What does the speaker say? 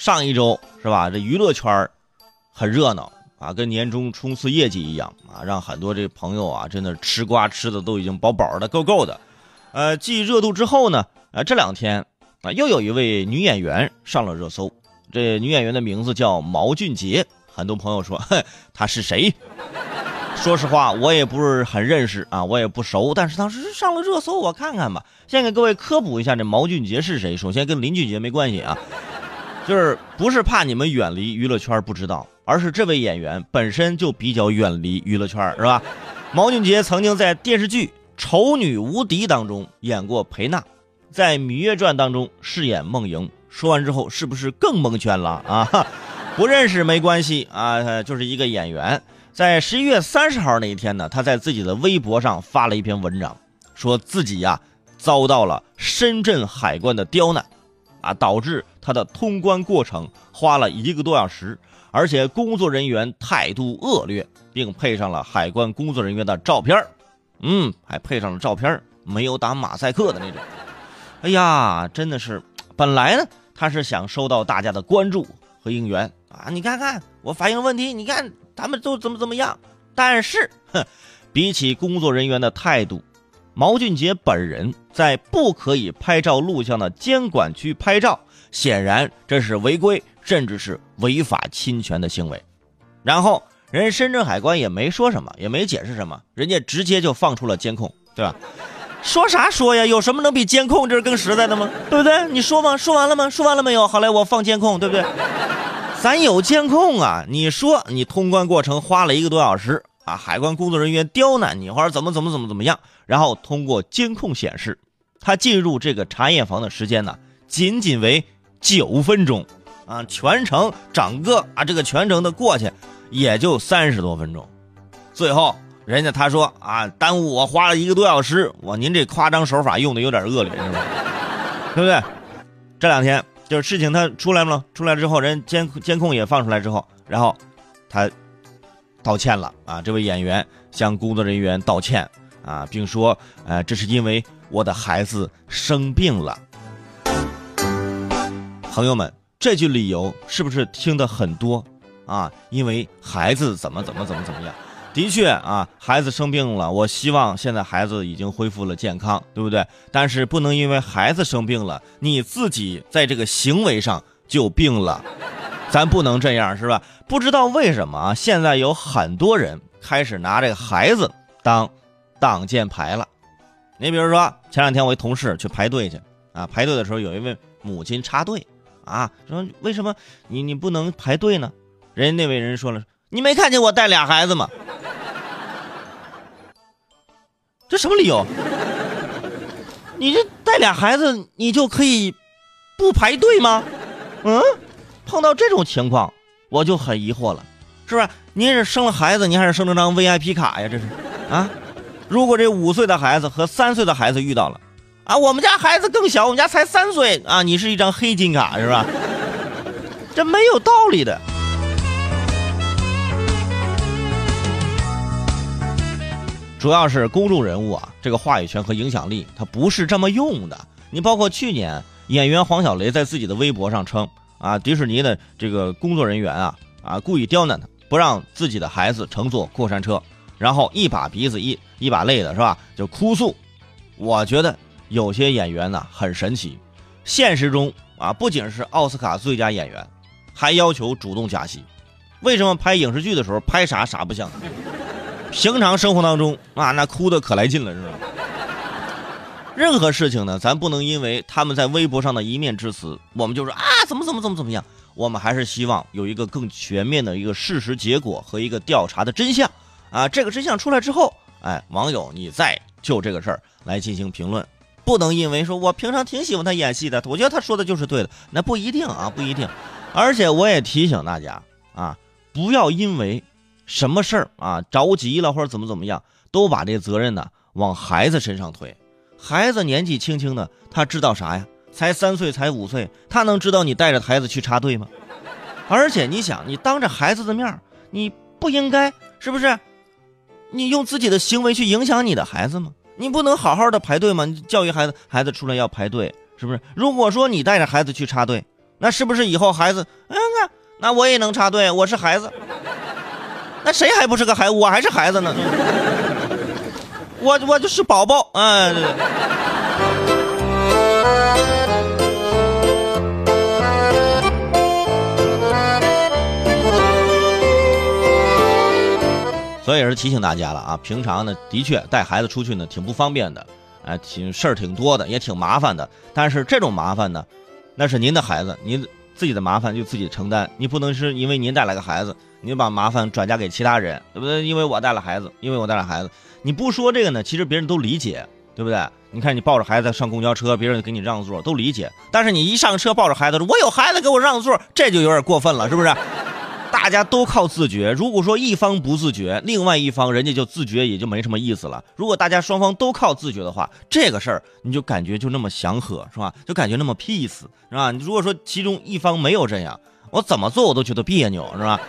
上一周是吧？这娱乐圈很热闹啊，跟年终冲刺业绩一样啊，让很多这朋友啊，真的吃瓜吃的都已经饱饱的、够够的。呃，继热度之后呢，呃，这两天啊，又有一位女演员上了热搜。这女演员的名字叫毛俊杰，很多朋友说，哼，她是谁？说实话，我也不是很认识啊，我也不熟。但是当时上了热搜，我看看吧。先给各位科普一下，这毛俊杰是谁？首先跟林俊杰没关系啊。就是不是怕你们远离娱乐圈不知道，而是这位演员本身就比较远离娱乐圈，是吧？毛俊杰曾经在电视剧《丑女无敌》当中演过裴娜，在《芈月传》当中饰演梦莹。说完之后，是不是更蒙圈了啊？不认识没关系啊，就是一个演员。在十一月三十号那一天呢，他在自己的微博上发了一篇文章，说自己呀遭到了深圳海关的刁难。啊，导致他的通关过程花了一个多小时，而且工作人员态度恶劣，并配上了海关工作人员的照片嗯，还配上了照片没有打马赛克的那种。哎呀，真的是，本来呢，他是想收到大家的关注和应援啊，你看看我反映问题，你看他们都怎么怎么样。但是，哼，比起工作人员的态度。毛俊杰本人在不可以拍照录像的监管区拍照，显然这是违规，甚至是违法侵权的行为。然后人深圳海关也没说什么，也没解释什么，人家直接就放出了监控，对吧？说啥说呀？有什么能比监控这是更实在的吗？对不对？你说吗？说完了吗？说完了没有？好嘞，我放监控，对不对？咱有监控啊！你说你通关过程花了一个多小时。啊！海关工作人员刁难你，或者怎么怎么怎么怎么样？然后通过监控显示，他进入这个查验房的时间呢，仅仅为九分钟，啊，全程整个啊这个全程的过去也就三十多分钟。最后人家他说啊，耽误我花了一个多小时，我您这夸张手法用的有点恶劣，是吧？对不对？这两天就是事情他出来了，出来之后人监监控也放出来之后，然后他。道歉了啊！这位演员向工作人员道歉啊，并说：“呃，这是因为我的孩子生病了。”朋友们，这句理由是不是听的很多啊？因为孩子怎么怎么怎么怎么样？的确啊，孩子生病了。我希望现在孩子已经恢复了健康，对不对？但是不能因为孩子生病了，你自己在这个行为上就病了。咱不能这样，是吧？不知道为什么啊，现在有很多人开始拿这个孩子当挡箭牌了。你比如说，前两天我一同事去排队去啊，排队的时候有一位母亲插队啊，说为什么你你不能排队呢？人家那位人说了，你没看见我带俩孩子吗？这什么理由？你这带俩孩子，你就可以不排队吗？嗯？碰到这种情况，我就很疑惑了，是不是？您是生了孩子，您还是生了张 VIP 卡呀？这是，啊？如果这五岁的孩子和三岁的孩子遇到了，啊，我们家孩子更小，我们家才三岁啊，你是一张黑金卡是吧？这没有道理的。主要是公众人物啊，这个话语权和影响力，他不是这么用的。你包括去年演员黄晓雷在自己的微博上称。啊，迪士尼的这个工作人员啊啊，故意刁难他，不让自己的孩子乘坐过山车，然后一把鼻子一一把泪的是吧？就哭诉。我觉得有些演员呢很神奇，现实中啊不仅是奥斯卡最佳演员，还要求主动加戏。为什么拍影视剧的时候拍啥啥不像？平常生活当中啊那哭的可来劲了是吧？任何事情呢，咱不能因为他们在微博上的一面之词，我们就说啊，怎么怎么怎么怎么样。我们还是希望有一个更全面的一个事实结果和一个调查的真相啊。这个真相出来之后，哎，网友你再就这个事儿来进行评论，不能因为说我平常挺喜欢他演戏的，我觉得他说的就是对的，那不一定啊，不一定。而且我也提醒大家啊，不要因为什么事儿啊着急了或者怎么怎么样，都把这责任呢往孩子身上推。孩子年纪轻轻的，他知道啥呀？才三岁，才五岁，他能知道你带着孩子去插队吗？而且你想，你当着孩子的面你不应该是不是？你用自己的行为去影响你的孩子吗？你不能好好的排队吗？你教育孩子，孩子出来要排队，是不是？如果说你带着孩子去插队，那是不是以后孩子，嗯，那那我也能插队，我是孩子，那谁还不是个孩？我还是孩子呢，我我就是宝宝，嗯。所以也是提醒大家了啊，平常呢，的确带孩子出去呢挺不方便的，哎，挺事儿挺多的，也挺麻烦的。但是这种麻烦呢，那是您的孩子，您自己的麻烦就自己承担。你不能是因为您带来个孩子，你把麻烦转嫁给其他人，对不对？因为我带了孩子，因为我带了孩子，你不说这个呢，其实别人都理解，对不对？你看你抱着孩子上公交车，别人给你让座都理解。但是你一上车抱着孩子说“我有孩子，给我让座”，这就有点过分了，是不是？大家都靠自觉。如果说一方不自觉，另外一方人家就自觉，也就没什么意思了。如果大家双方都靠自觉的话，这个事儿你就感觉就那么祥和，是吧？就感觉那么 peace，是吧？你如果说其中一方没有这样，我怎么做我都觉得别扭，是吧？